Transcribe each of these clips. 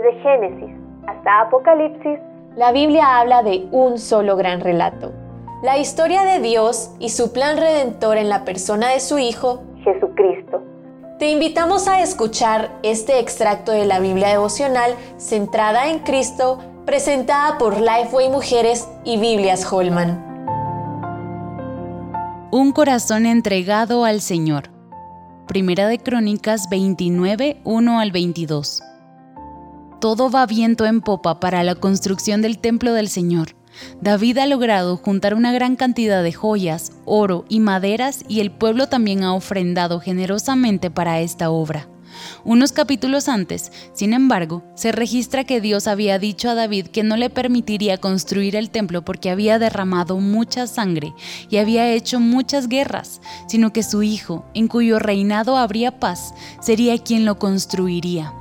Desde Génesis hasta Apocalipsis, la Biblia habla de un solo gran relato. La historia de Dios y su plan redentor en la persona de su Hijo, Jesucristo. Te invitamos a escuchar este extracto de la Biblia devocional centrada en Cristo, presentada por Lifeway Mujeres y Biblias Holman. Un corazón entregado al Señor. Primera de Crónicas 29, 1 al 22. Todo va viento en popa para la construcción del templo del Señor. David ha logrado juntar una gran cantidad de joyas, oro y maderas y el pueblo también ha ofrendado generosamente para esta obra. Unos capítulos antes, sin embargo, se registra que Dios había dicho a David que no le permitiría construir el templo porque había derramado mucha sangre y había hecho muchas guerras, sino que su hijo, en cuyo reinado habría paz, sería quien lo construiría.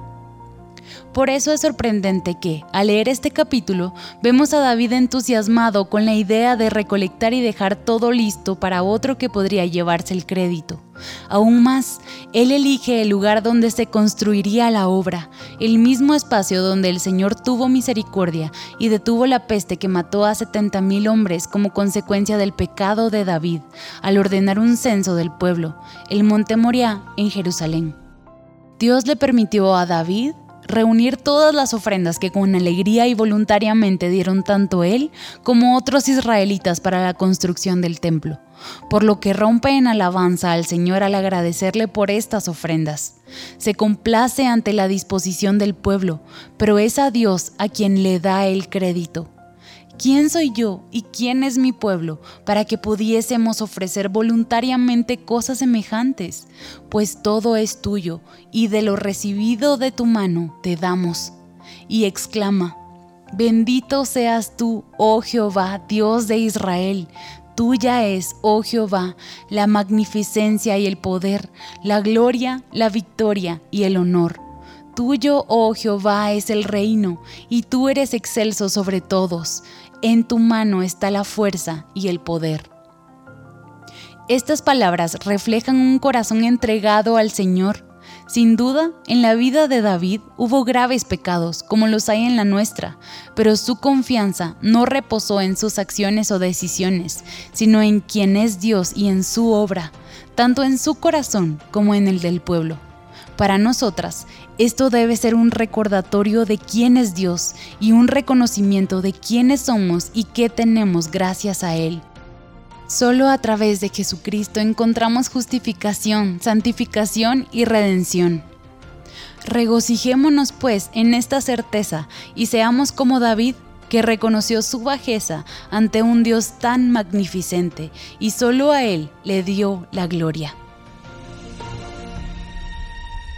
Por eso es sorprendente que, al leer este capítulo, vemos a David entusiasmado con la idea de recolectar y dejar todo listo para otro que podría llevarse el crédito. Aún más, él elige el lugar donde se construiría la obra, el mismo espacio donde el Señor tuvo misericordia y detuvo la peste que mató a 70.000 hombres como consecuencia del pecado de David, al ordenar un censo del pueblo, el monte Moriah en Jerusalén. Dios le permitió a David reunir todas las ofrendas que con alegría y voluntariamente dieron tanto él como otros israelitas para la construcción del templo, por lo que rompe en alabanza al Señor al agradecerle por estas ofrendas. Se complace ante la disposición del pueblo, pero es a Dios a quien le da el crédito. ¿Quién soy yo y quién es mi pueblo para que pudiésemos ofrecer voluntariamente cosas semejantes? Pues todo es tuyo y de lo recibido de tu mano te damos. Y exclama, bendito seas tú, oh Jehová, Dios de Israel. Tuya es, oh Jehová, la magnificencia y el poder, la gloria, la victoria y el honor. Tuyo, oh Jehová, es el reino, y tú eres excelso sobre todos. En tu mano está la fuerza y el poder. Estas palabras reflejan un corazón entregado al Señor. Sin duda, en la vida de David hubo graves pecados, como los hay en la nuestra, pero su confianza no reposó en sus acciones o decisiones, sino en quien es Dios y en su obra, tanto en su corazón como en el del pueblo. Para nosotras, esto debe ser un recordatorio de quién es Dios y un reconocimiento de quiénes somos y qué tenemos gracias a Él. Solo a través de Jesucristo encontramos justificación, santificación y redención. Regocijémonos pues en esta certeza y seamos como David, que reconoció su bajeza ante un Dios tan magnificente y solo a Él le dio la gloria.